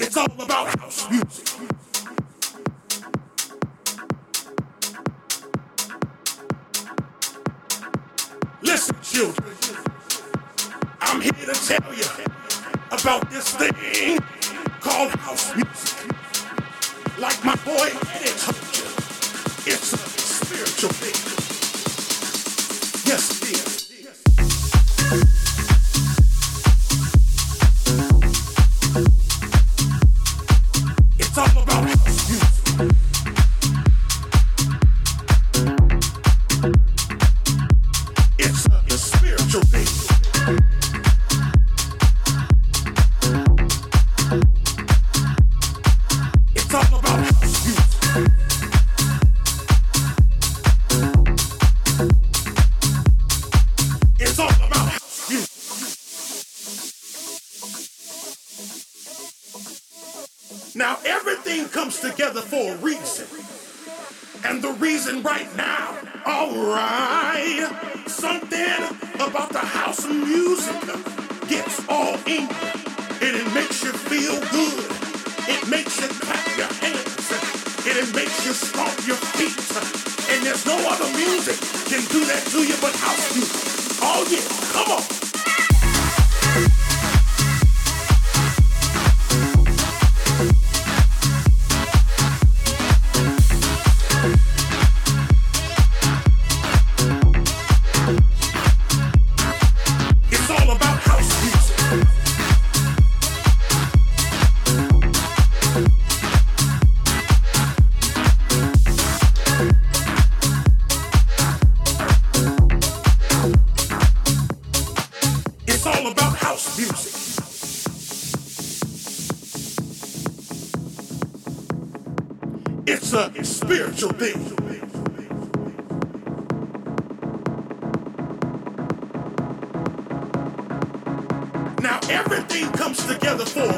It's all about house music. Listen, children, I'm here to tell you about this thing called house music. Like my boy Eddie told you, it's a spiritual thing. music. It's a spiritual thing. Now everything comes together for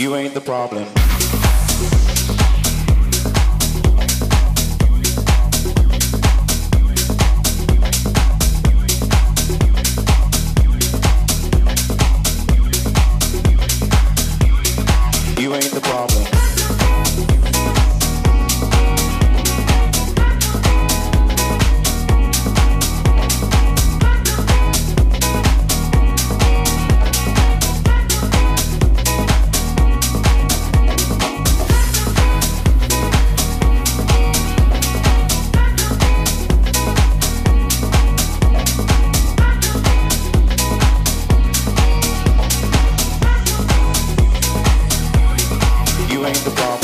You ain't the problem. the problem.